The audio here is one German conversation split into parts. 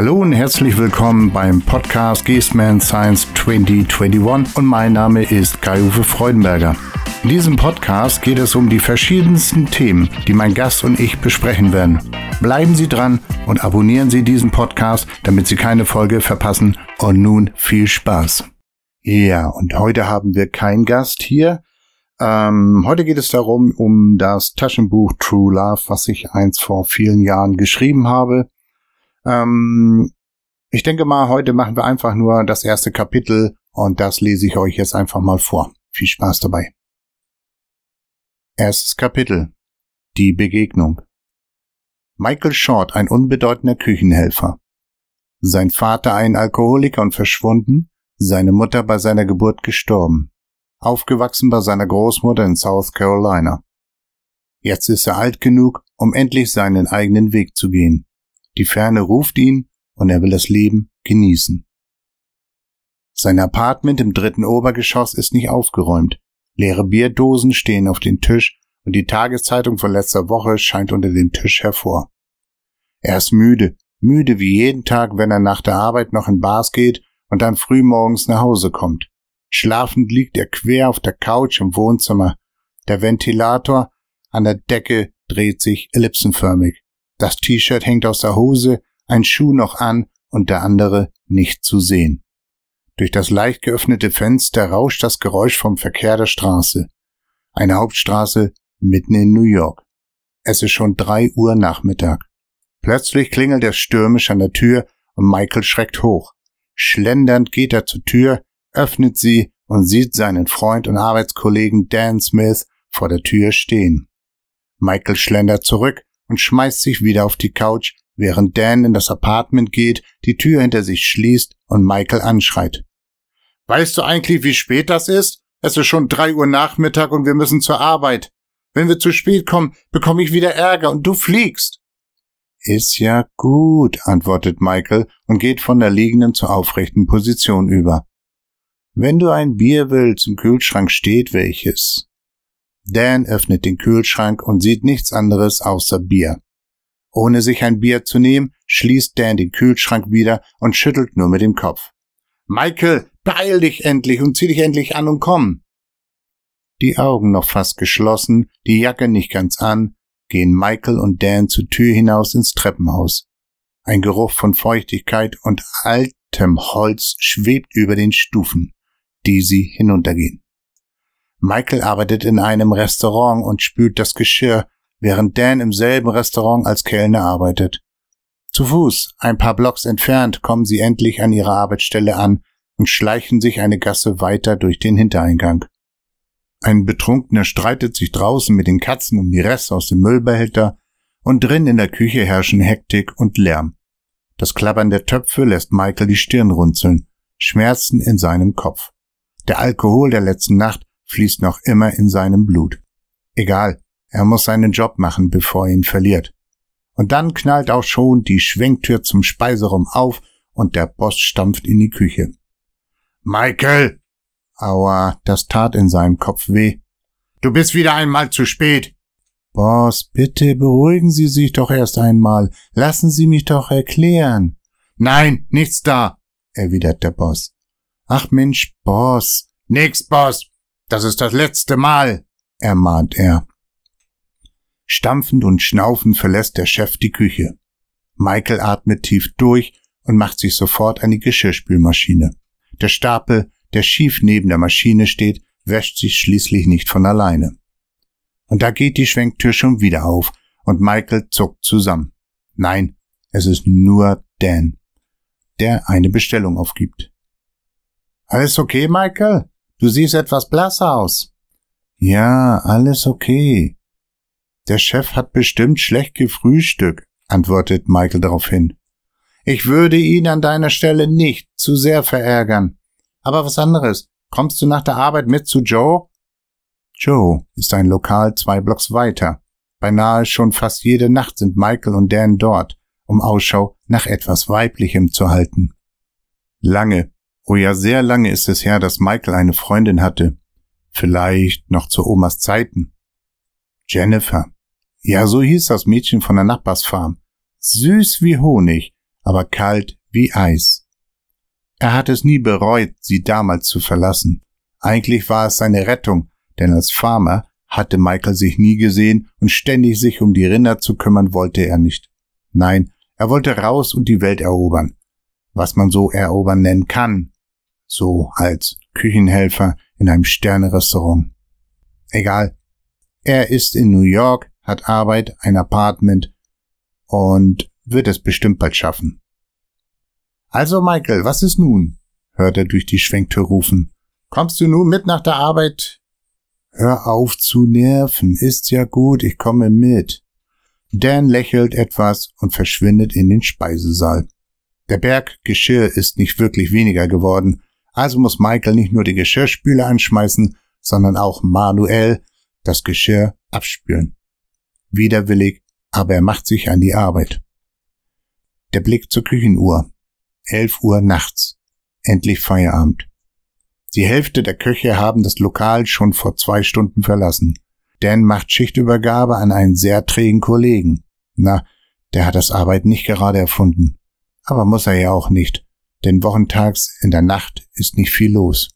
Hallo und herzlich willkommen beim Podcast Geestman Science 2021 und mein Name ist Kai-Uwe Freudenberger. In diesem Podcast geht es um die verschiedensten Themen, die mein Gast und ich besprechen werden. Bleiben Sie dran und abonnieren Sie diesen Podcast, damit Sie keine Folge verpassen. Und nun viel Spaß. Ja, und heute haben wir keinen Gast hier. Ähm, heute geht es darum, um das Taschenbuch True Love, was ich eins vor vielen Jahren geschrieben habe. Ähm, ich denke mal, heute machen wir einfach nur das erste Kapitel und das lese ich euch jetzt einfach mal vor. Viel Spaß dabei. Erstes Kapitel. Die Begegnung. Michael Short, ein unbedeutender Küchenhelfer. Sein Vater ein Alkoholiker und verschwunden, seine Mutter bei seiner Geburt gestorben. Aufgewachsen bei seiner Großmutter in South Carolina. Jetzt ist er alt genug, um endlich seinen eigenen Weg zu gehen. Die Ferne ruft ihn und er will das Leben genießen. Sein Apartment im dritten Obergeschoss ist nicht aufgeräumt. Leere Bierdosen stehen auf dem Tisch und die Tageszeitung von letzter Woche scheint unter dem Tisch hervor. Er ist müde, müde wie jeden Tag, wenn er nach der Arbeit noch in Bars geht und dann früh morgens nach Hause kommt. Schlafend liegt er quer auf der Couch im Wohnzimmer. Der Ventilator an der Decke dreht sich ellipsenförmig. Das T-Shirt hängt aus der Hose, ein Schuh noch an und der andere nicht zu sehen. Durch das leicht geöffnete Fenster rauscht das Geräusch vom Verkehr der Straße. Eine Hauptstraße mitten in New York. Es ist schon drei Uhr Nachmittag. Plötzlich klingelt er stürmisch an der Tür und Michael schreckt hoch. Schlendernd geht er zur Tür, öffnet sie und sieht seinen Freund und Arbeitskollegen Dan Smith vor der Tür stehen. Michael schlendert zurück und schmeißt sich wieder auf die Couch, während Dan in das Apartment geht, die Tür hinter sich schließt und Michael anschreit. Weißt du eigentlich, wie spät das ist? Es ist schon drei Uhr Nachmittag und wir müssen zur Arbeit. Wenn wir zu spät kommen, bekomme ich wieder Ärger und du fliegst. Ist ja gut, antwortet Michael und geht von der liegenden zur aufrechten Position über. Wenn du ein Bier willst, im Kühlschrank steht welches. Dan öffnet den Kühlschrank und sieht nichts anderes außer Bier. Ohne sich ein Bier zu nehmen, schließt Dan den Kühlschrank wieder und schüttelt nur mit dem Kopf. Michael, beeil dich endlich und zieh dich endlich an und komm. Die Augen noch fast geschlossen, die Jacke nicht ganz an, gehen Michael und Dan zur Tür hinaus ins Treppenhaus. Ein Geruch von Feuchtigkeit und altem Holz schwebt über den Stufen, die sie hinuntergehen. Michael arbeitet in einem Restaurant und spült das Geschirr, während Dan im selben Restaurant als Kellner arbeitet. Zu Fuß, ein paar Blocks entfernt, kommen sie endlich an ihrer Arbeitsstelle an und schleichen sich eine Gasse weiter durch den Hintereingang. Ein Betrunkener streitet sich draußen mit den Katzen um die Reste aus dem Müllbehälter und drin in der Küche herrschen Hektik und Lärm. Das Klappern der Töpfe lässt Michael die Stirn runzeln, Schmerzen in seinem Kopf. Der Alkohol der letzten Nacht fließt noch immer in seinem Blut. Egal, er muss seinen Job machen, bevor er ihn verliert. Und dann knallt auch schon die Schwenktür zum Speiseraum auf und der Boss stampft in die Küche. Michael! Aua, das tat in seinem Kopf weh. Du bist wieder einmal zu spät. Boss, bitte beruhigen Sie sich doch erst einmal. Lassen Sie mich doch erklären. Nein, nichts da, erwidert der Boss. Ach Mensch, Boss. Nix, Boss. Das ist das letzte Mal, ermahnt er. Stampfend und schnaufend verlässt der Chef die Küche. Michael atmet tief durch und macht sich sofort an die Geschirrspülmaschine. Der Stapel, der schief neben der Maschine steht, wäscht sich schließlich nicht von alleine. Und da geht die Schwenktür schon wieder auf und Michael zuckt zusammen. Nein, es ist nur Dan, der eine Bestellung aufgibt. Alles okay, Michael? Du siehst etwas blass aus. Ja, alles okay. Der Chef hat bestimmt schlecht gefrühstückt, antwortet Michael daraufhin. Ich würde ihn an deiner Stelle nicht zu sehr verärgern. Aber was anderes. Kommst du nach der Arbeit mit zu Joe? Joe ist ein Lokal zwei Blocks weiter. Beinahe schon fast jede Nacht sind Michael und Dan dort, um Ausschau nach etwas Weiblichem zu halten. Lange, Oh ja, sehr lange ist es her, dass Michael eine Freundin hatte. Vielleicht noch zu Omas Zeiten. Jennifer. Ja, so hieß das Mädchen von der Nachbarsfarm. Süß wie Honig, aber kalt wie Eis. Er hat es nie bereut, sie damals zu verlassen. Eigentlich war es seine Rettung, denn als Farmer hatte Michael sich nie gesehen und ständig sich um die Rinder zu kümmern wollte er nicht. Nein, er wollte raus und die Welt erobern. Was man so erobern nennen kann. So als Küchenhelfer in einem Sternerestaurant. Egal. Er ist in New York, hat Arbeit, ein Apartment und wird es bestimmt bald schaffen. Also Michael, was ist nun? hört er durch die Schwenktür rufen. Kommst du nun mit nach der Arbeit? Hör auf zu nerven, ist ja gut, ich komme mit. Dan lächelt etwas und verschwindet in den Speisesaal. Der Berg Geschirr ist nicht wirklich weniger geworden, also muss Michael nicht nur die Geschirrspüle anschmeißen, sondern auch manuell das Geschirr abspülen. Widerwillig, aber er macht sich an die Arbeit. Der Blick zur Küchenuhr. Elf Uhr nachts. Endlich Feierabend. Die Hälfte der Köche haben das Lokal schon vor zwei Stunden verlassen. Dan macht Schichtübergabe an einen sehr trägen Kollegen. Na, der hat das Arbeiten nicht gerade erfunden. Aber muss er ja auch nicht, denn wochentags in der Nacht ist nicht viel los.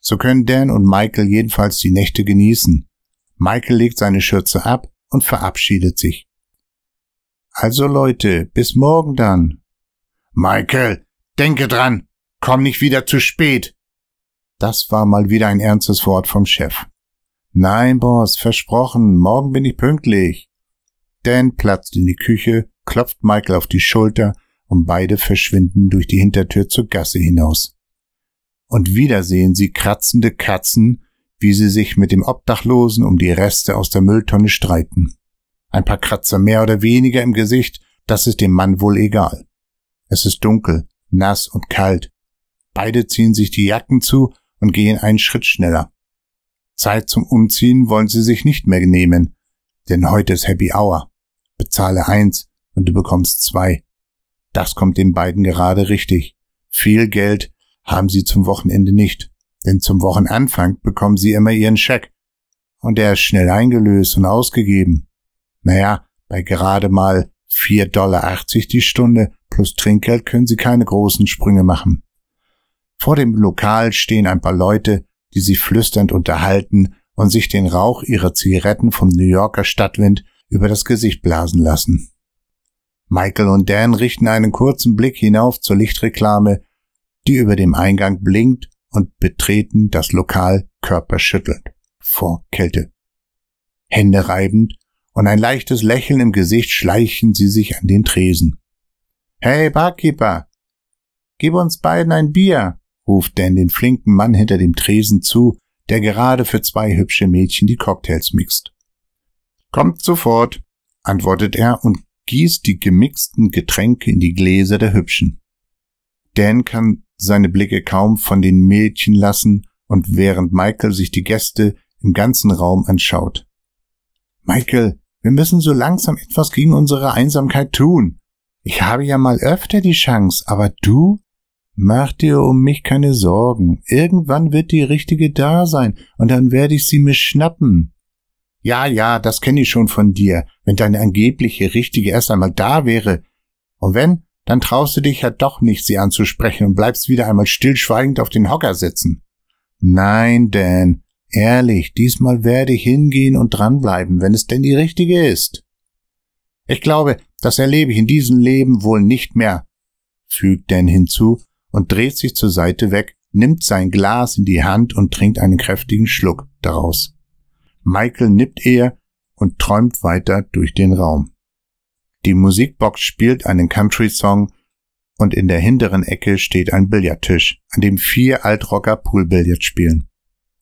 So können Dan und Michael jedenfalls die Nächte genießen. Michael legt seine Schürze ab und verabschiedet sich. Also Leute, bis morgen dann. Michael, denke dran, komm nicht wieder zu spät. Das war mal wieder ein ernstes Wort vom Chef. Nein, Boss, versprochen, morgen bin ich pünktlich. Dan platzt in die Küche, klopft Michael auf die Schulter und beide verschwinden durch die Hintertür zur Gasse hinaus. Und wieder sehen sie kratzende Katzen, wie sie sich mit dem Obdachlosen um die Reste aus der Mülltonne streiten. Ein paar Kratzer mehr oder weniger im Gesicht, das ist dem Mann wohl egal. Es ist dunkel, nass und kalt. Beide ziehen sich die Jacken zu und gehen einen Schritt schneller. Zeit zum Umziehen wollen sie sich nicht mehr nehmen, denn heute ist Happy Hour. Bezahle eins und du bekommst zwei. Das kommt den beiden gerade richtig. Viel Geld haben sie zum Wochenende nicht, denn zum Wochenanfang bekommen sie immer ihren Scheck. Und der ist schnell eingelöst und ausgegeben. Naja, bei gerade mal 4,80 Dollar die Stunde plus Trinkgeld können sie keine großen Sprünge machen. Vor dem Lokal stehen ein paar Leute, die sie flüsternd unterhalten und sich den Rauch ihrer Zigaretten vom New Yorker Stadtwind über das Gesicht blasen lassen. Michael und Dan richten einen kurzen Blick hinauf zur Lichtreklame, die über dem Eingang blinkt und betreten das Lokal körperschüttelnd vor Kälte. Hände reibend und ein leichtes Lächeln im Gesicht schleichen sie sich an den Tresen. Hey, Barkeeper, gib uns beiden ein Bier, ruft Dan den flinken Mann hinter dem Tresen zu, der gerade für zwei hübsche Mädchen die Cocktails mixt. Kommt sofort, antwortet er und gießt die gemixten Getränke in die Gläser der Hübschen. Dan kann seine Blicke kaum von den Mädchen lassen und während Michael sich die Gäste im ganzen Raum anschaut. Michael, wir müssen so langsam etwas gegen unsere Einsamkeit tun. Ich habe ja mal öfter die Chance, aber du? Mach dir um mich keine Sorgen. Irgendwann wird die richtige da sein, und dann werde ich sie mir schnappen. Ja, ja, das kenne ich schon von dir, wenn deine angebliche richtige erst einmal da wäre. Und wenn, dann traust du dich ja doch nicht, sie anzusprechen und bleibst wieder einmal stillschweigend auf den Hocker sitzen. Nein, Dan, ehrlich, diesmal werde ich hingehen und dranbleiben, wenn es denn die richtige ist. Ich glaube, das erlebe ich in diesem Leben wohl nicht mehr, fügt Dan hinzu und dreht sich zur Seite weg, nimmt sein Glas in die Hand und trinkt einen kräftigen Schluck daraus. Michael nippt er und träumt weiter durch den Raum. Die Musikbox spielt einen Country-Song und in der hinteren Ecke steht ein Billardtisch, an dem vier Altrocker Poolbillard spielen.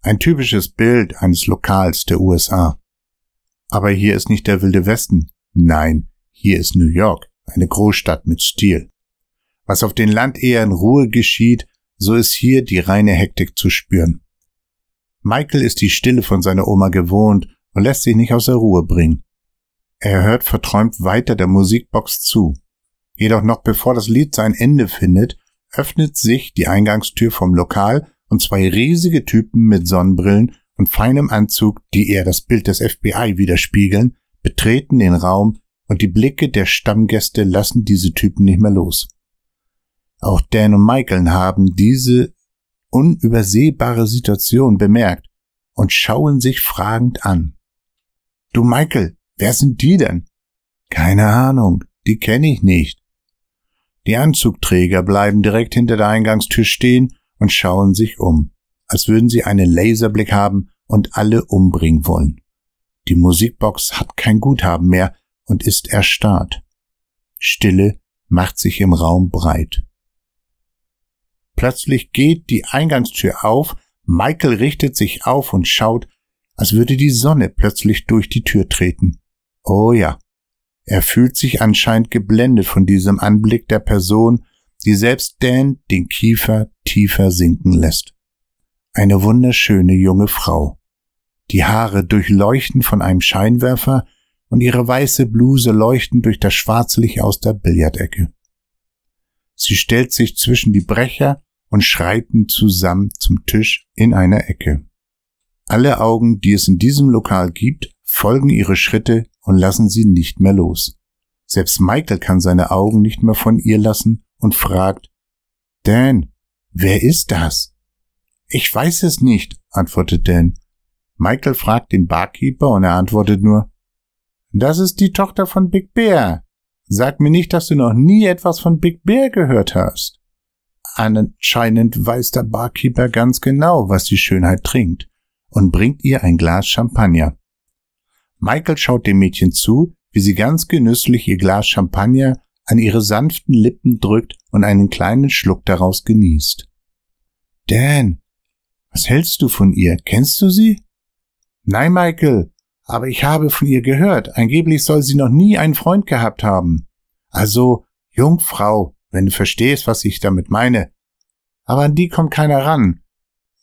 Ein typisches Bild eines Lokals der USA. Aber hier ist nicht der wilde Westen. Nein, hier ist New York, eine Großstadt mit Stil. Was auf den Land eher in Ruhe geschieht, so ist hier die reine Hektik zu spüren. Michael ist die Stille von seiner Oma gewohnt und lässt sich nicht aus der Ruhe bringen. Er hört verträumt weiter der Musikbox zu. Jedoch noch bevor das Lied sein Ende findet, öffnet sich die Eingangstür vom Lokal und zwei riesige Typen mit Sonnenbrillen und feinem Anzug, die eher das Bild des FBI widerspiegeln, betreten den Raum und die Blicke der Stammgäste lassen diese Typen nicht mehr los. Auch Dan und Michael haben diese unübersehbare Situation bemerkt und schauen sich fragend an. Du Michael, wer sind die denn? Keine Ahnung, die kenne ich nicht. Die Anzugträger bleiben direkt hinter der Eingangstür stehen und schauen sich um, als würden sie einen Laserblick haben und alle umbringen wollen. Die Musikbox hat kein Guthaben mehr und ist erstarrt. Stille macht sich im Raum breit. Plötzlich geht die Eingangstür auf, Michael richtet sich auf und schaut, als würde die Sonne plötzlich durch die Tür treten. Oh ja, er fühlt sich anscheinend geblendet von diesem Anblick der Person, die selbst Dan den Kiefer tiefer sinken lässt. Eine wunderschöne junge Frau. Die Haare durchleuchten von einem Scheinwerfer und ihre weiße Bluse leuchten durch das Schwarzlicht aus der Billardecke. Sie stellt sich zwischen die Brecher und schreiten zusammen zum Tisch in einer Ecke. Alle Augen, die es in diesem Lokal gibt, folgen ihre Schritte und lassen sie nicht mehr los. Selbst Michael kann seine Augen nicht mehr von ihr lassen und fragt, Dan, wer ist das? Ich weiß es nicht, antwortet Dan. Michael fragt den Barkeeper und er antwortet nur, das ist die Tochter von Big Bear. Sag mir nicht, dass du noch nie etwas von Big Bear gehört hast. Anscheinend weiß der Barkeeper ganz genau, was die Schönheit trinkt und bringt ihr ein Glas Champagner. Michael schaut dem Mädchen zu, wie sie ganz genüsslich ihr Glas Champagner an ihre sanften Lippen drückt und einen kleinen Schluck daraus genießt. Dan, was hältst du von ihr? Kennst du sie? Nein, Michael, aber ich habe von ihr gehört. Angeblich soll sie noch nie einen Freund gehabt haben. Also, Jungfrau, wenn du verstehst, was ich damit meine. Aber an die kommt keiner ran.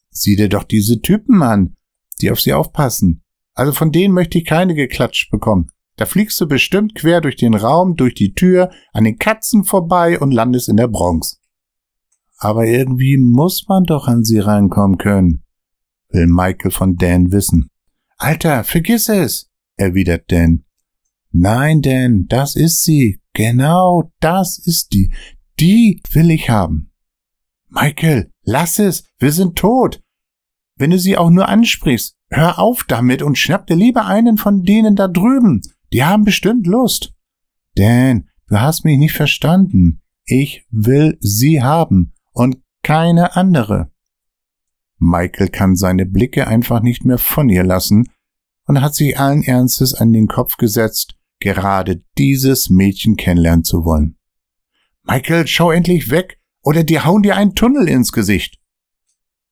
Sieh dir doch diese Typen an, die auf sie aufpassen. Also von denen möchte ich keine geklatscht bekommen. Da fliegst du bestimmt quer durch den Raum, durch die Tür, an den Katzen vorbei und landest in der Bronx. Aber irgendwie muss man doch an sie rankommen können, will Michael von Dan wissen. Alter, vergiss es, erwidert Dan. Nein, Dan, das ist sie. Genau, das ist die. Die will ich haben. Michael, lass es. Wir sind tot. Wenn du sie auch nur ansprichst, hör auf damit und schnapp dir lieber einen von denen da drüben. Die haben bestimmt Lust. Dan, du hast mich nicht verstanden. Ich will sie haben und keine andere. Michael kann seine Blicke einfach nicht mehr von ihr lassen und hat sich allen Ernstes an den Kopf gesetzt, gerade dieses Mädchen kennenlernen zu wollen. Michael, schau endlich weg, oder die hauen dir einen Tunnel ins Gesicht.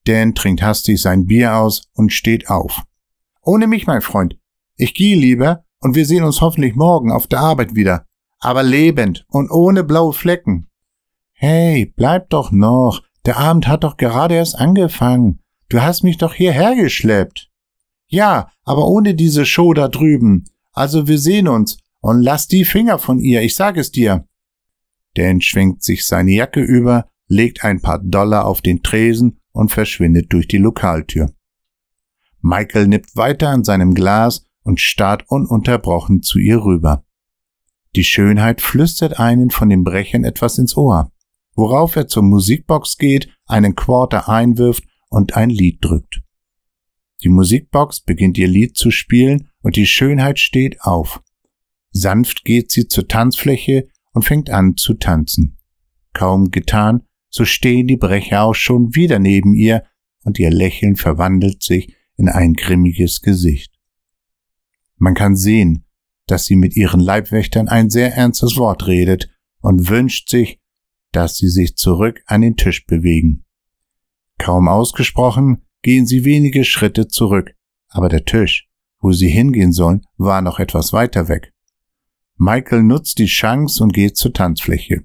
Dan trinkt hastig sein Bier aus und steht auf. Ohne mich, mein Freund. Ich gehe lieber und wir sehen uns hoffentlich morgen auf der Arbeit wieder. Aber lebend und ohne blaue Flecken. Hey, bleib doch noch. Der Abend hat doch gerade erst angefangen. Du hast mich doch hierher geschleppt. Ja, aber ohne diese Show da drüben. Also wir sehen uns und lass die Finger von ihr, ich sag es dir. Dan schwenkt sich seine Jacke über, legt ein paar Dollar auf den Tresen und verschwindet durch die Lokaltür. Michael nippt weiter an seinem Glas und starrt ununterbrochen zu ihr rüber. Die Schönheit flüstert einen von den Brechern etwas ins Ohr, worauf er zur Musikbox geht, einen Quarter einwirft und ein Lied drückt. Die Musikbox beginnt ihr Lied zu spielen und die Schönheit steht auf. Sanft geht sie zur Tanzfläche und fängt an zu tanzen. Kaum getan, so stehen die Brecher auch schon wieder neben ihr und ihr Lächeln verwandelt sich in ein grimmiges Gesicht. Man kann sehen, dass sie mit ihren Leibwächtern ein sehr ernstes Wort redet und wünscht sich, dass sie sich zurück an den Tisch bewegen. Kaum ausgesprochen, gehen sie wenige Schritte zurück, aber der Tisch, wo sie hingehen sollen, war noch etwas weiter weg. Michael nutzt die Chance und geht zur Tanzfläche.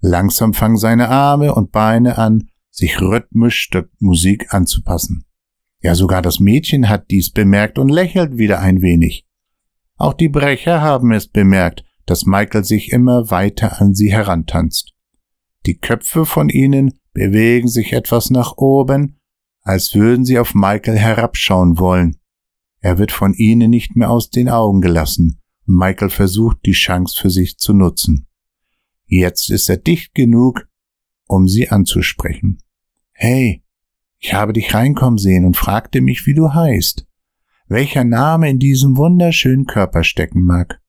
Langsam fangen seine Arme und Beine an, sich rhythmisch der Musik anzupassen. Ja, sogar das Mädchen hat dies bemerkt und lächelt wieder ein wenig. Auch die Brecher haben es bemerkt, dass Michael sich immer weiter an sie herantanzt. Die Köpfe von ihnen bewegen sich etwas nach oben als würden sie auf Michael herabschauen wollen. Er wird von ihnen nicht mehr aus den Augen gelassen Michael versucht, die Chance für sich zu nutzen. Jetzt ist er dicht genug, um sie anzusprechen. Hey, ich habe dich reinkommen sehen und fragte mich, wie du heißt, welcher Name in diesem wunderschönen Körper stecken mag.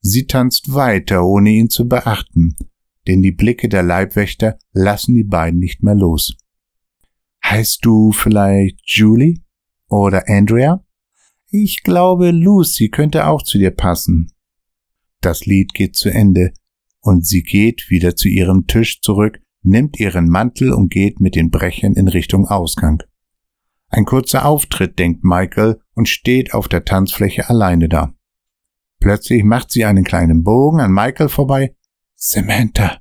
Sie tanzt weiter, ohne ihn zu beachten, denn die Blicke der Leibwächter lassen die beiden nicht mehr los. Heißt du vielleicht Julie oder Andrea? Ich glaube, Lucy könnte auch zu dir passen. Das Lied geht zu Ende, und sie geht wieder zu ihrem Tisch zurück, nimmt ihren Mantel und geht mit den Brechern in Richtung Ausgang. Ein kurzer Auftritt, denkt Michael und steht auf der Tanzfläche alleine da. Plötzlich macht sie einen kleinen Bogen an Michael vorbei. Samantha,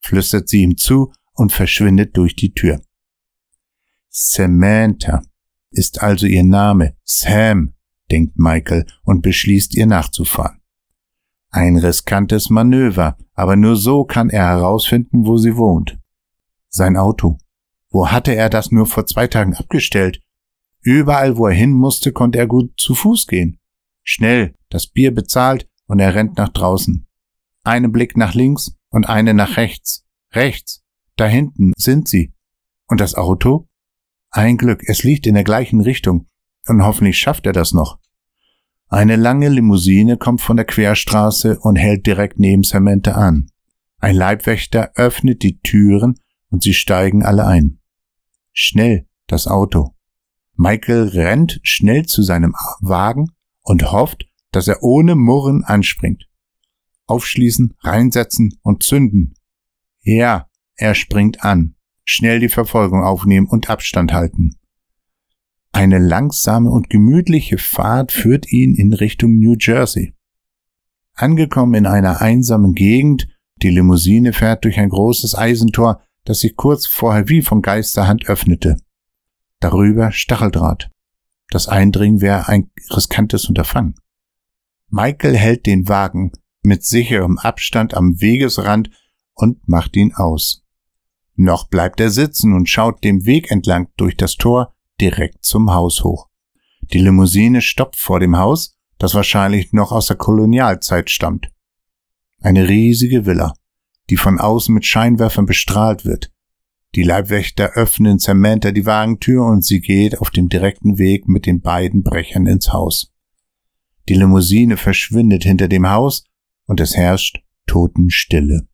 flüstert sie ihm zu und verschwindet durch die Tür. Samantha ist also ihr Name. Sam, denkt Michael und beschließt ihr nachzufahren. Ein riskantes Manöver, aber nur so kann er herausfinden, wo sie wohnt. Sein Auto. Wo hatte er das nur vor zwei Tagen abgestellt? Überall, wo er hin musste, konnte er gut zu Fuß gehen. Schnell, das Bier bezahlt und er rennt nach draußen. Einen Blick nach links und eine nach rechts. Rechts. Da hinten sind sie. Und das Auto? Ein Glück, es liegt in der gleichen Richtung. Und hoffentlich schafft er das noch. Eine lange Limousine kommt von der Querstraße und hält direkt neben Samantha an. Ein Leibwächter öffnet die Türen und sie steigen alle ein. Schnell das Auto. Michael rennt schnell zu seinem Wagen und hofft, dass er ohne Murren anspringt. Aufschließen, reinsetzen und zünden. Ja, er springt an. Schnell die Verfolgung aufnehmen und Abstand halten. Eine langsame und gemütliche Fahrt führt ihn in Richtung New Jersey. Angekommen in einer einsamen Gegend, die Limousine fährt durch ein großes Eisentor, das sich kurz vorher wie von Geisterhand öffnete. Darüber Stacheldraht. Das Eindringen wäre ein riskantes Unterfangen. Michael hält den Wagen mit sicherem Abstand am Wegesrand und macht ihn aus. Noch bleibt er sitzen und schaut dem Weg entlang durch das Tor, direkt zum Haus hoch. Die Limousine stoppt vor dem Haus, das wahrscheinlich noch aus der Kolonialzeit stammt. Eine riesige Villa, die von außen mit Scheinwerfern bestrahlt wird. Die Leibwächter öffnen Samantha die Wagentür und sie geht auf dem direkten Weg mit den beiden Brechern ins Haus. Die Limousine verschwindet hinter dem Haus und es herrscht Totenstille.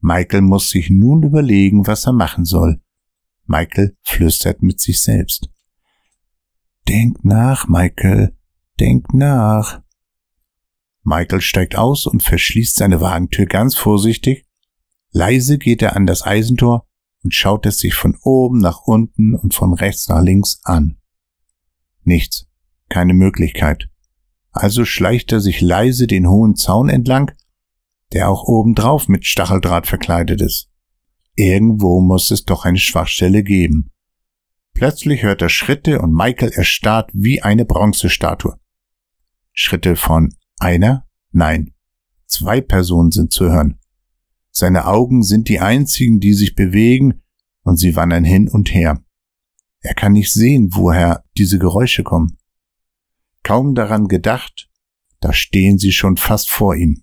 Michael muss sich nun überlegen, was er machen soll. Michael flüstert mit sich selbst. Denk nach, Michael, denk nach. Michael steigt aus und verschließt seine Wagentür ganz vorsichtig. Leise geht er an das Eisentor und schaut es sich von oben nach unten und von rechts nach links an. Nichts, keine Möglichkeit. Also schleicht er sich leise den hohen Zaun entlang, der auch obendrauf mit Stacheldraht verkleidet ist. Irgendwo muss es doch eine Schwachstelle geben. Plötzlich hört er Schritte und Michael erstarrt wie eine Bronzestatue. Schritte von einer? Nein. Zwei Personen sind zu hören. Seine Augen sind die einzigen, die sich bewegen, und sie wandern hin und her. Er kann nicht sehen, woher diese Geräusche kommen. Kaum daran gedacht, da stehen sie schon fast vor ihm.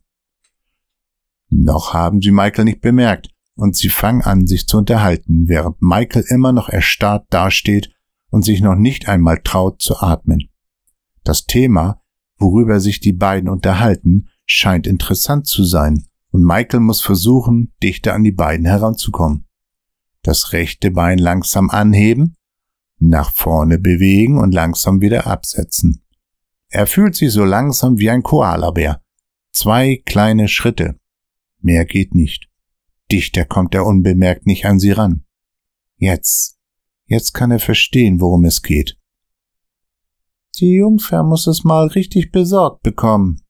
Noch haben sie Michael nicht bemerkt, und sie fangen an, sich zu unterhalten, während Michael immer noch erstarrt dasteht und sich noch nicht einmal traut zu atmen. Das Thema, worüber sich die beiden unterhalten, scheint interessant zu sein, und Michael muss versuchen, dichter an die beiden heranzukommen. Das rechte Bein langsam anheben, nach vorne bewegen und langsam wieder absetzen. Er fühlt sich so langsam wie ein Koalabär. Zwei kleine Schritte. Mehr geht nicht. Dichter kommt er unbemerkt nicht an sie ran. Jetzt, jetzt kann er verstehen, worum es geht. Die Jungfer muss es mal richtig besorgt bekommen.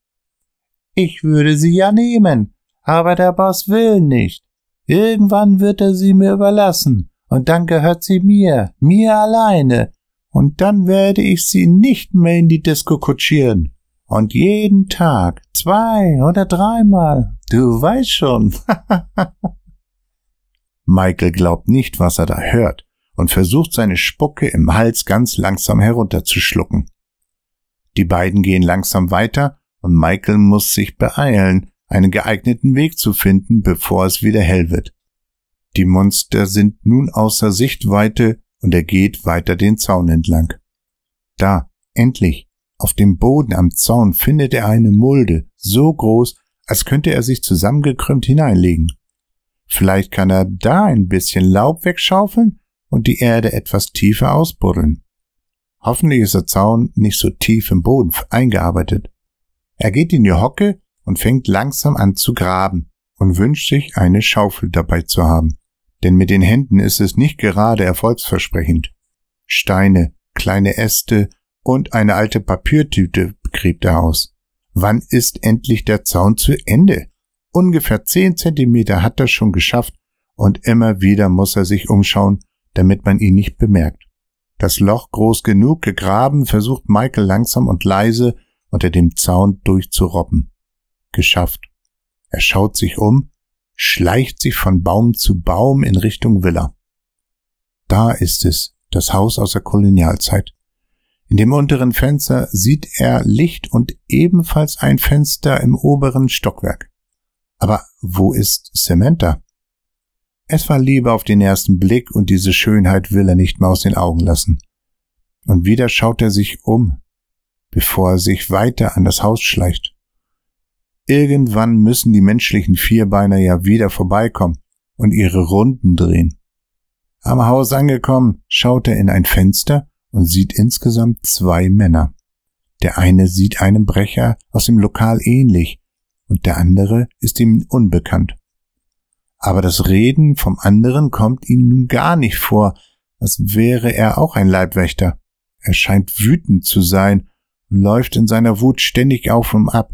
Ich würde sie ja nehmen, aber der Boss will nicht. Irgendwann wird er sie mir überlassen, und dann gehört sie mir, mir alleine, und dann werde ich sie nicht mehr in die Disco kutschieren. Und jeden Tag, zwei oder dreimal, du weißt schon. Michael glaubt nicht, was er da hört und versucht seine Spucke im Hals ganz langsam herunterzuschlucken. Die beiden gehen langsam weiter und Michael muss sich beeilen, einen geeigneten Weg zu finden, bevor es wieder hell wird. Die Monster sind nun außer Sichtweite und er geht weiter den Zaun entlang. Da, endlich, auf dem Boden am Zaun findet er eine Mulde, so groß, als könnte er sich zusammengekrümmt hineinlegen. Vielleicht kann er da ein bisschen Laub wegschaufeln und die Erde etwas tiefer ausbuddeln. Hoffentlich ist der Zaun nicht so tief im Boden eingearbeitet. Er geht in die Hocke und fängt langsam an zu graben und wünscht sich eine Schaufel dabei zu haben. Denn mit den Händen ist es nicht gerade erfolgsversprechend. Steine, kleine Äste und eine alte Papiertüte gräbt er aus. Wann ist endlich der Zaun zu Ende? Ungefähr zehn Zentimeter hat er schon geschafft und immer wieder muss er sich umschauen, damit man ihn nicht bemerkt. Das Loch groß genug gegraben, versucht Michael langsam und leise unter dem Zaun durchzurobben. Geschafft. Er schaut sich um, schleicht sich von Baum zu Baum in Richtung Villa. Da ist es, das Haus aus der Kolonialzeit. In dem unteren Fenster sieht er Licht und ebenfalls ein Fenster im oberen Stockwerk. Aber wo ist Samantha? Es war Liebe auf den ersten Blick und diese Schönheit will er nicht mehr aus den Augen lassen. Und wieder schaut er sich um, bevor er sich weiter an das Haus schleicht. Irgendwann müssen die menschlichen Vierbeiner ja wieder vorbeikommen und ihre Runden drehen. Am Haus angekommen, schaut er in ein Fenster und sieht insgesamt zwei Männer. Der eine sieht einem Brecher aus dem Lokal ähnlich und der andere ist ihm unbekannt. Aber das Reden vom anderen kommt ihm nun gar nicht vor, als wäre er auch ein Leibwächter. Er scheint wütend zu sein und läuft in seiner Wut ständig auf und ab,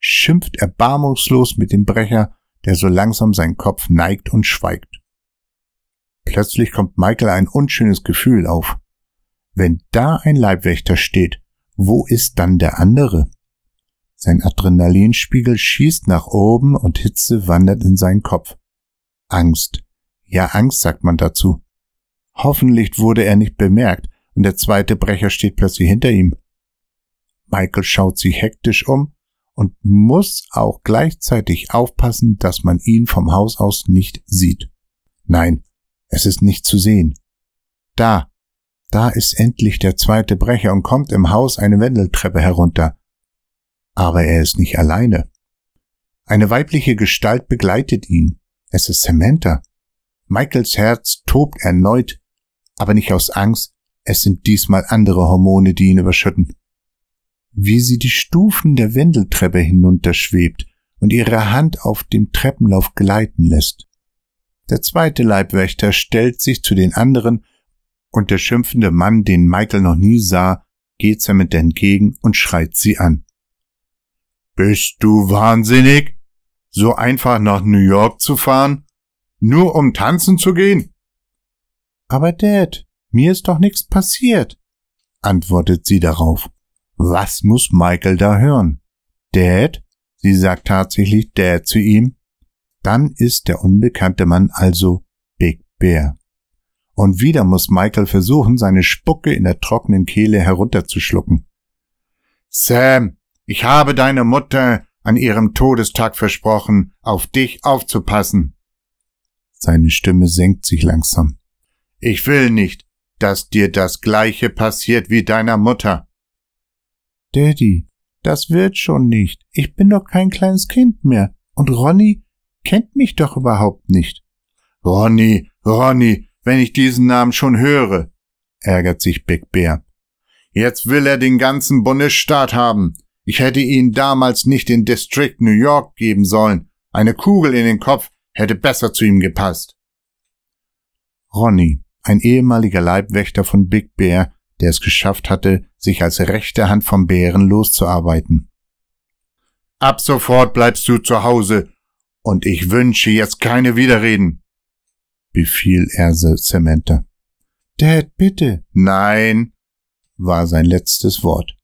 schimpft erbarmungslos mit dem Brecher, der so langsam seinen Kopf neigt und schweigt. Plötzlich kommt Michael ein unschönes Gefühl auf. Wenn da ein Leibwächter steht, wo ist dann der andere? Sein Adrenalinspiegel schießt nach oben und Hitze wandert in seinen Kopf. Angst. Ja, Angst sagt man dazu. Hoffentlich wurde er nicht bemerkt und der zweite Brecher steht plötzlich hinter ihm. Michael schaut sich hektisch um und muss auch gleichzeitig aufpassen, dass man ihn vom Haus aus nicht sieht. Nein, es ist nicht zu sehen. Da, da ist endlich der zweite Brecher und kommt im Haus eine Wendeltreppe herunter. Aber er ist nicht alleine. Eine weibliche Gestalt begleitet ihn. Es ist Samantha. Michaels Herz tobt erneut, aber nicht aus Angst, es sind diesmal andere Hormone, die ihn überschütten. Wie sie die Stufen der Wendeltreppe hinunterschwebt und ihre Hand auf dem Treppenlauf gleiten lässt. Der zweite Leibwächter stellt sich zu den anderen und der schimpfende Mann, den Michael noch nie sah, geht Samantha entgegen und schreit sie an. Bist du wahnsinnig? So einfach nach New York zu fahren? Nur um tanzen zu gehen? Aber Dad, mir ist doch nichts passiert, antwortet sie darauf. Was muss Michael da hören? Dad? Sie sagt tatsächlich Dad zu ihm. Dann ist der unbekannte Mann also Big Bear. Und wieder muss Michael versuchen, seine Spucke in der trockenen Kehle herunterzuschlucken. Sam, ich habe deine Mutter an ihrem Todestag versprochen, auf dich aufzupassen. Seine Stimme senkt sich langsam. Ich will nicht, dass dir das gleiche passiert wie deiner Mutter. Daddy, das wird schon nicht. Ich bin doch kein kleines Kind mehr. Und Ronny kennt mich doch überhaupt nicht. Ronny, Ronny, wenn ich diesen Namen schon höre, ärgert sich Big Bear. Jetzt will er den ganzen Bundesstaat haben. Ich hätte ihn damals nicht in District New York geben sollen. Eine Kugel in den Kopf hätte besser zu ihm gepasst. Ronny, ein ehemaliger Leibwächter von Big Bear, der es geschafft hatte, sich als rechte Hand vom Bären loszuarbeiten. Ab sofort bleibst du zu Hause, und ich wünsche jetzt keine Widerreden befiel er Samantha. Dad, bitte. Nein, war sein letztes Wort.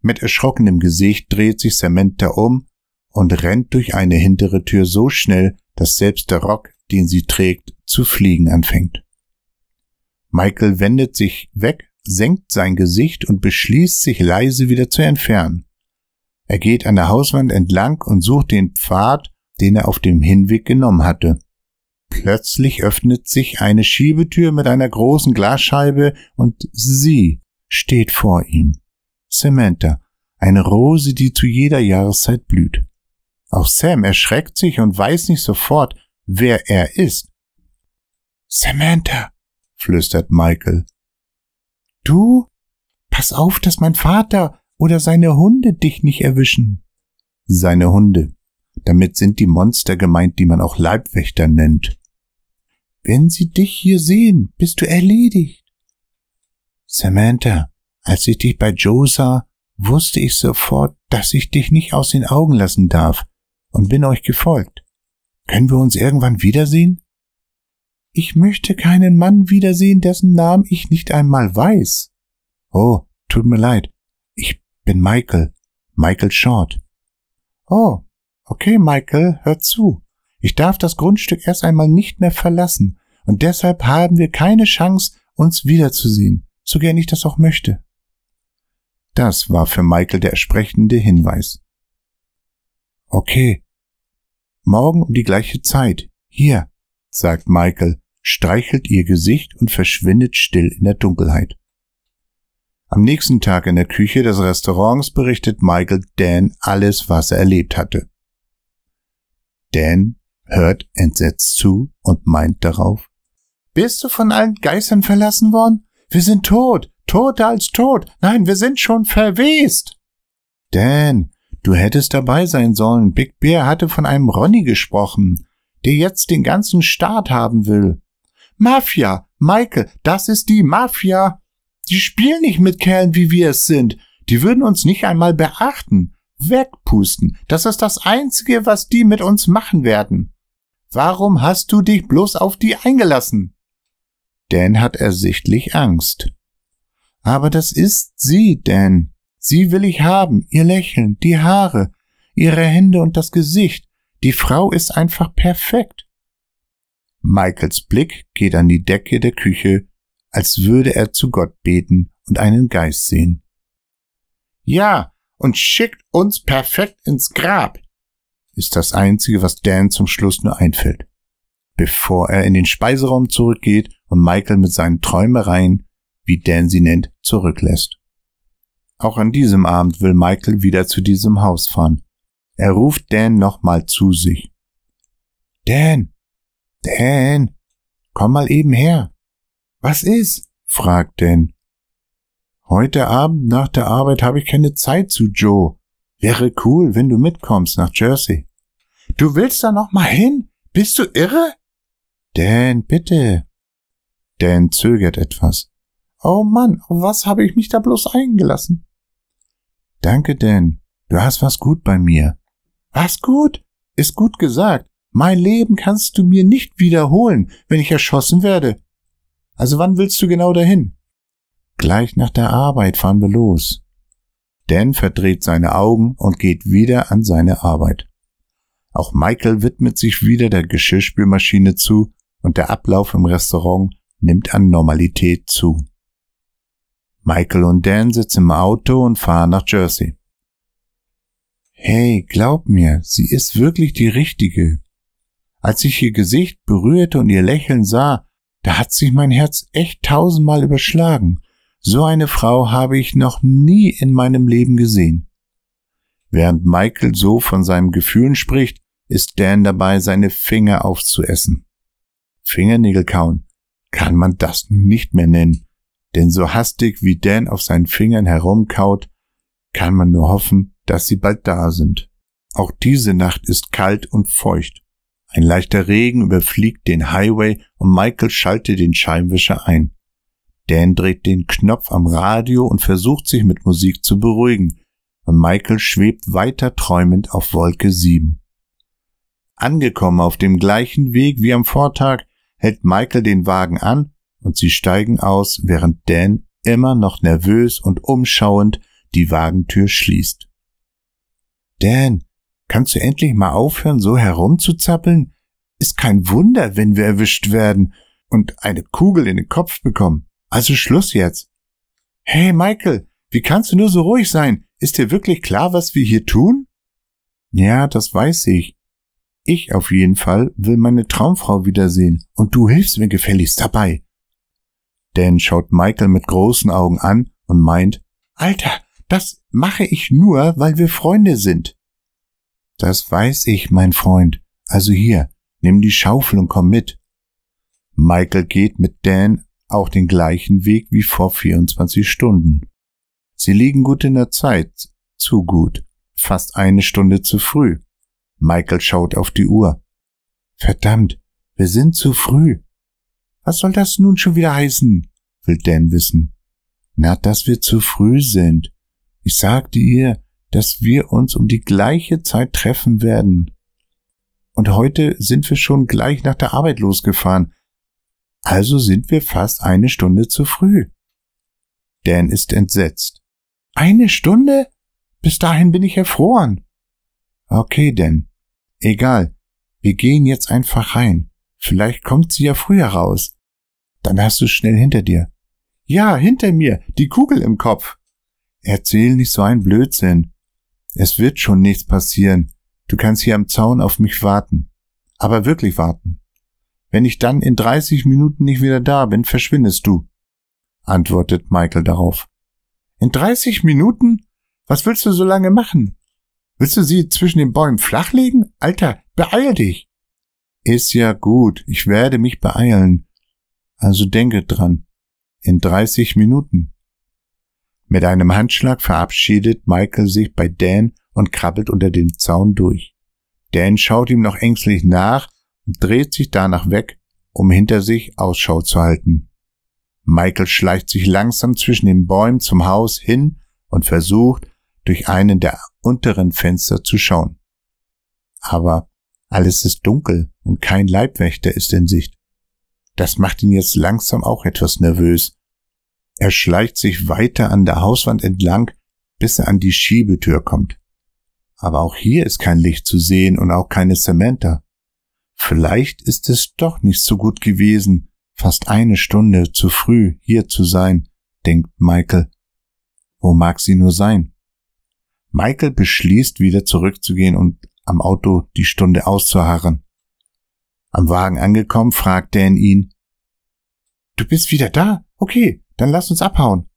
Mit erschrockenem Gesicht dreht sich Samantha um und rennt durch eine hintere Tür so schnell, dass selbst der Rock, den sie trägt, zu fliegen anfängt. Michael wendet sich weg senkt sein Gesicht und beschließt, sich leise wieder zu entfernen. Er geht an der Hauswand entlang und sucht den Pfad, den er auf dem Hinweg genommen hatte. Plötzlich öffnet sich eine Schiebetür mit einer großen Glasscheibe und sie steht vor ihm. Samantha, eine Rose, die zu jeder Jahreszeit blüht. Auch Sam erschreckt sich und weiß nicht sofort, wer er ist. Samantha, flüstert Michael. Du? Pass auf, dass mein Vater oder seine Hunde dich nicht erwischen. Seine Hunde. Damit sind die Monster gemeint, die man auch Leibwächter nennt. Wenn sie dich hier sehen, bist du erledigt. Samantha, als ich dich bei Joe sah, wusste ich sofort, dass ich dich nicht aus den Augen lassen darf und bin euch gefolgt. Können wir uns irgendwann wiedersehen? Ich möchte keinen Mann wiedersehen, dessen Namen ich nicht einmal weiß. Oh, tut mir leid. Ich bin Michael. Michael Short. Oh, okay, Michael, hör zu. Ich darf das Grundstück erst einmal nicht mehr verlassen, und deshalb haben wir keine Chance, uns wiederzusehen, so gern ich das auch möchte. Das war für Michael der entsprechende Hinweis. Okay. Morgen um die gleiche Zeit. Hier, sagt Michael, streichelt ihr Gesicht und verschwindet still in der Dunkelheit. Am nächsten Tag in der Küche des Restaurants berichtet Michael Dan alles, was er erlebt hatte. Dan hört entsetzt zu und meint darauf, Bist du von allen Geistern verlassen worden? Wir sind tot, toter als tot. Nein, wir sind schon verwest. Dan, du hättest dabei sein sollen. Big Bear hatte von einem Ronny gesprochen, der jetzt den ganzen Staat haben will. Mafia, Michael, das ist die Mafia. Die spielen nicht mit Kerlen, wie wir es sind. Die würden uns nicht einmal beachten wegpusten. Das ist das Einzige, was die mit uns machen werden. Warum hast du dich bloß auf die eingelassen? Dan hat ersichtlich Angst. Aber das ist sie, Dan. Sie will ich haben, ihr Lächeln, die Haare, ihre Hände und das Gesicht. Die Frau ist einfach perfekt. Michaels Blick geht an die Decke der Küche, als würde er zu Gott beten und einen Geist sehen. Ja, und schickt uns perfekt ins Grab, ist das Einzige, was Dan zum Schluss nur einfällt. Bevor er in den Speiseraum zurückgeht und Michael mit seinen Träumereien, wie Dan sie nennt, zurücklässt. Auch an diesem Abend will Michael wieder zu diesem Haus fahren. Er ruft Dan nochmal zu sich. Dan, Dan, komm mal eben her. Was ist? fragt Dan. Heute Abend nach der Arbeit habe ich keine Zeit zu Joe. Wäre cool, wenn du mitkommst nach Jersey. Du willst da noch mal hin? Bist du irre? Dan, bitte. Dan zögert etwas. Oh Mann, auf was habe ich mich da bloß eingelassen? Danke, Dan. Du hast was gut bei mir. Was gut? Ist gut gesagt. Mein Leben kannst du mir nicht wiederholen, wenn ich erschossen werde. Also wann willst du genau dahin? Gleich nach der Arbeit fahren wir los. Dan verdreht seine Augen und geht wieder an seine Arbeit. Auch Michael widmet sich wieder der Geschirrspülmaschine zu und der Ablauf im Restaurant nimmt an Normalität zu. Michael und Dan sitzen im Auto und fahren nach Jersey. Hey, glaub mir, sie ist wirklich die richtige. Als ich ihr Gesicht berührte und ihr Lächeln sah, da hat sich mein Herz echt tausendmal überschlagen so eine Frau habe ich noch nie in meinem Leben gesehen. Während Michael so von seinen Gefühlen spricht, ist Dan dabei, seine Finger aufzuessen. Fingernägel kauen kann man das nicht mehr nennen, denn so hastig wie Dan auf seinen Fingern herumkaut, kann man nur hoffen, dass sie bald da sind. Auch diese Nacht ist kalt und feucht. Ein leichter Regen überfliegt den Highway und Michael schaltet den Scheinwischer ein. Dan dreht den Knopf am Radio und versucht sich mit Musik zu beruhigen, und Michael schwebt weiter träumend auf Wolke 7. Angekommen auf dem gleichen Weg wie am Vortag, hält Michael den Wagen an und sie steigen aus, während Dan immer noch nervös und umschauend die Wagentür schließt. Dan, kannst du endlich mal aufhören, so herumzuzappeln? Ist kein Wunder, wenn wir erwischt werden und eine Kugel in den Kopf bekommen. Also Schluss jetzt. Hey Michael, wie kannst du nur so ruhig sein? Ist dir wirklich klar, was wir hier tun? Ja, das weiß ich. Ich auf jeden Fall will meine Traumfrau wiedersehen und du hilfst mir gefälligst dabei. Dan schaut Michael mit großen Augen an und meint, Alter, das mache ich nur, weil wir Freunde sind. Das weiß ich, mein Freund. Also hier, nimm die Schaufel und komm mit. Michael geht mit Dan auch den gleichen Weg wie vor 24 Stunden. Sie liegen gut in der Zeit, zu gut, fast eine Stunde zu früh. Michael schaut auf die Uhr. Verdammt, wir sind zu früh. Was soll das nun schon wieder heißen? will Dan wissen. Na, dass wir zu früh sind. Ich sagte ihr, dass wir uns um die gleiche Zeit treffen werden. Und heute sind wir schon gleich nach der Arbeit losgefahren. Also sind wir fast eine Stunde zu früh. Dan ist entsetzt. Eine Stunde? Bis dahin bin ich erfroren. Okay, Dan. Egal. Wir gehen jetzt einfach rein. Vielleicht kommt sie ja früher raus. Dann hast du schnell hinter dir. Ja, hinter mir, die Kugel im Kopf. Erzähl nicht so ein Blödsinn. Es wird schon nichts passieren. Du kannst hier am Zaun auf mich warten. Aber wirklich warten. Wenn ich dann in 30 Minuten nicht wieder da bin, verschwindest du, antwortet Michael darauf. In 30 Minuten? Was willst du so lange machen? Willst du sie zwischen den Bäumen flachlegen? Alter, beeil dich! Ist ja gut, ich werde mich beeilen. Also denke dran. In 30 Minuten. Mit einem Handschlag verabschiedet Michael sich bei Dan und krabbelt unter dem Zaun durch. Dan schaut ihm noch ängstlich nach und dreht sich danach weg, um hinter sich Ausschau zu halten. Michael schleicht sich langsam zwischen den Bäumen zum Haus hin und versucht, durch einen der unteren Fenster zu schauen. Aber alles ist dunkel und kein Leibwächter ist in Sicht. Das macht ihn jetzt langsam auch etwas nervös. Er schleicht sich weiter an der Hauswand entlang, bis er an die Schiebetür kommt. Aber auch hier ist kein Licht zu sehen und auch keine Samantha. Vielleicht ist es doch nicht so gut gewesen, fast eine Stunde zu früh hier zu sein, denkt Michael. Wo mag sie nur sein? Michael beschließt wieder zurückzugehen und am Auto die Stunde auszuharren. Am Wagen angekommen, fragt Dan ihn. Du bist wieder da? Okay, dann lass uns abhauen.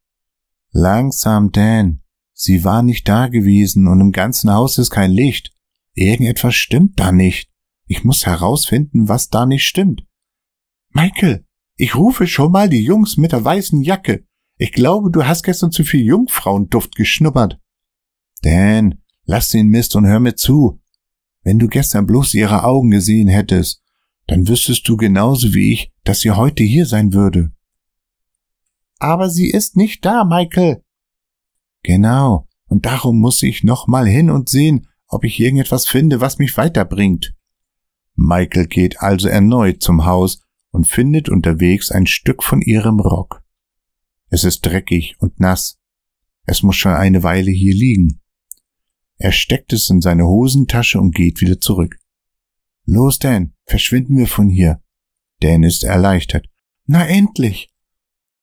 Langsam, Dan. Sie war nicht da gewesen und im ganzen Haus ist kein Licht. Irgendetwas stimmt da nicht. Ich muss herausfinden, was da nicht stimmt. Michael, ich rufe schon mal die Jungs mit der weißen Jacke. Ich glaube, du hast gestern zu viel Jungfrauenduft geschnuppert. Dan, lass den Mist und hör mir zu. Wenn du gestern bloß ihre Augen gesehen hättest, dann wüsstest du genauso wie ich, dass sie heute hier sein würde. Aber sie ist nicht da, Michael. Genau, und darum muss ich noch mal hin und sehen, ob ich irgendetwas finde, was mich weiterbringt. Michael geht also erneut zum Haus und findet unterwegs ein Stück von ihrem Rock. Es ist dreckig und nass. Es muss schon eine Weile hier liegen. Er steckt es in seine Hosentasche und geht wieder zurück. Los, Dan, verschwinden wir von hier. Dan ist erleichtert. Na endlich!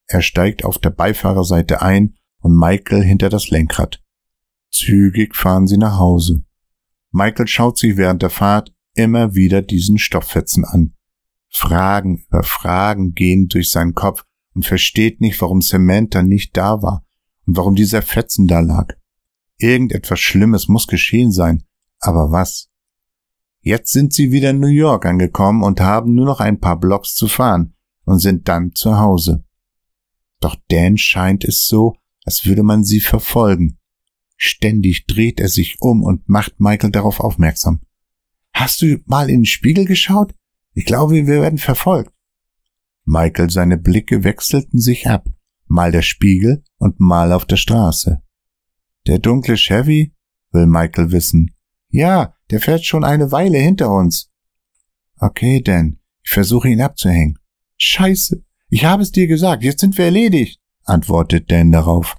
Er steigt auf der Beifahrerseite ein und Michael hinter das Lenkrad. Zügig fahren sie nach Hause. Michael schaut sich während der Fahrt immer wieder diesen Stofffetzen an. Fragen über Fragen gehen durch seinen Kopf und versteht nicht, warum Samantha nicht da war und warum dieser Fetzen da lag. Irgendetwas Schlimmes muss geschehen sein, aber was? Jetzt sind sie wieder in New York angekommen und haben nur noch ein paar Blocks zu fahren und sind dann zu Hause. Doch Dan scheint es so, als würde man sie verfolgen. Ständig dreht er sich um und macht Michael darauf aufmerksam. Hast du mal in den Spiegel geschaut? Ich glaube, wir werden verfolgt. Michael seine Blicke wechselten sich ab, mal der Spiegel und mal auf der Straße. Der dunkle Chevy? will Michael wissen. Ja, der fährt schon eine Weile hinter uns. Okay, Dan, ich versuche ihn abzuhängen. Scheiße, ich habe es dir gesagt, jetzt sind wir erledigt, antwortet Dan darauf.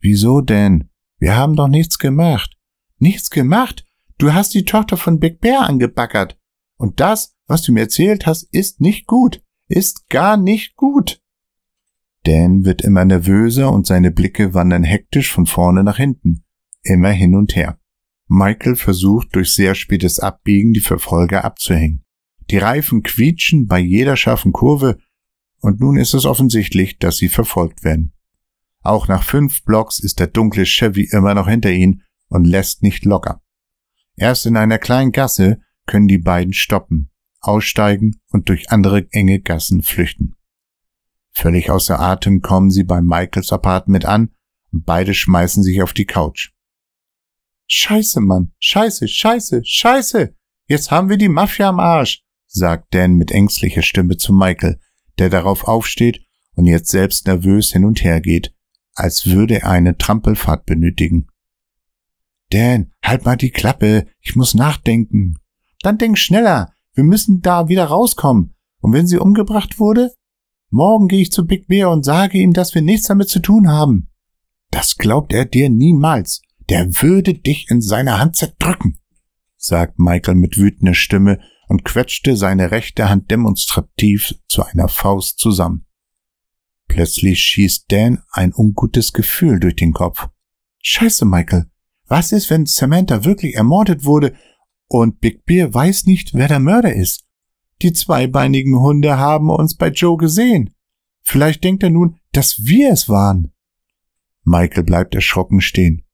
Wieso denn? Wir haben doch nichts gemacht. Nichts gemacht? Du hast die Tochter von Big Bear angebackert. Und das, was du mir erzählt hast, ist nicht gut. Ist gar nicht gut. Dan wird immer nervöser und seine Blicke wandern hektisch von vorne nach hinten, immer hin und her. Michael versucht durch sehr spätes Abbiegen die Verfolger abzuhängen. Die Reifen quietschen bei jeder scharfen Kurve und nun ist es offensichtlich, dass sie verfolgt werden. Auch nach fünf Blocks ist der dunkle Chevy immer noch hinter ihnen und lässt nicht locker. Erst in einer kleinen Gasse können die beiden stoppen, aussteigen und durch andere enge Gassen flüchten. Völlig außer Atem kommen sie bei Michaels Apartment an und beide schmeißen sich auf die Couch. Scheiße, Mann, scheiße, scheiße, scheiße, jetzt haben wir die Mafia am Arsch, sagt Dan mit ängstlicher Stimme zu Michael, der darauf aufsteht und jetzt selbst nervös hin und her geht, als würde er eine Trampelfahrt benötigen. Dan, halt mal die Klappe, ich muss nachdenken. Dann denk schneller, wir müssen da wieder rauskommen. Und wenn sie umgebracht wurde? Morgen gehe ich zu Big Bear und sage ihm, dass wir nichts damit zu tun haben. Das glaubt er dir niemals. Der würde dich in seiner Hand zerdrücken, sagt Michael mit wütender Stimme und quetschte seine rechte Hand demonstrativ zu einer Faust zusammen. Plötzlich schießt Dan ein ungutes Gefühl durch den Kopf. Scheiße, Michael. Was ist, wenn Samantha wirklich ermordet wurde und Big Bear weiß nicht, wer der Mörder ist? Die zweibeinigen Hunde haben uns bei Joe gesehen. Vielleicht denkt er nun, dass wir es waren. Michael bleibt erschrocken stehen.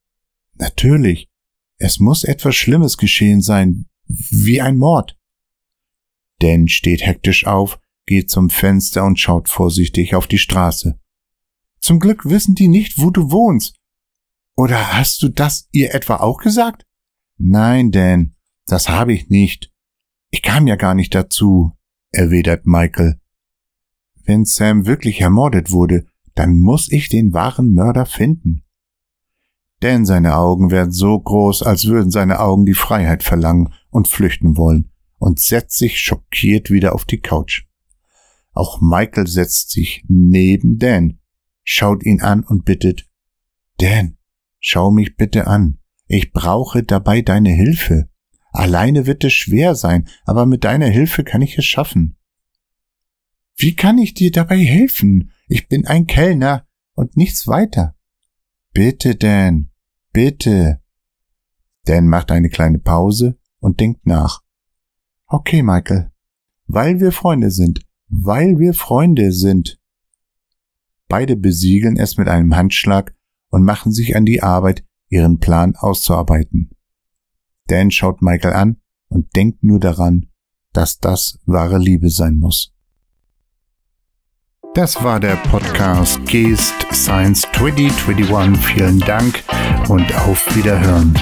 Natürlich. Es muss etwas Schlimmes geschehen sein, wie ein Mord. Dan steht hektisch auf, geht zum Fenster und schaut vorsichtig auf die Straße. Zum Glück wissen die nicht, wo du wohnst. Oder hast du das ihr etwa auch gesagt? Nein, Dan, das habe ich nicht. Ich kam ja gar nicht dazu, erwidert Michael. Wenn Sam wirklich ermordet wurde, dann muss ich den wahren Mörder finden. Denn seine Augen werden so groß, als würden seine Augen die Freiheit verlangen und flüchten wollen und setzt sich schockiert wieder auf die Couch. Auch Michael setzt sich neben Dan, schaut ihn an und bittet, Dan, schau mich bitte an. Ich brauche dabei deine Hilfe. Alleine wird es schwer sein, aber mit deiner Hilfe kann ich es schaffen. Wie kann ich dir dabei helfen? Ich bin ein Kellner und nichts weiter. Bitte, Dan, bitte. Dan macht eine kleine Pause und denkt nach. Okay, Michael. Weil wir Freunde sind. Weil wir Freunde sind. Beide besiegeln es mit einem Handschlag und machen sich an die Arbeit, ihren Plan auszuarbeiten. Dan schaut Michael an und denkt nur daran, dass das wahre Liebe sein muss. Das war der Podcast Geest Science 2021. Vielen Dank und auf Wiederhören.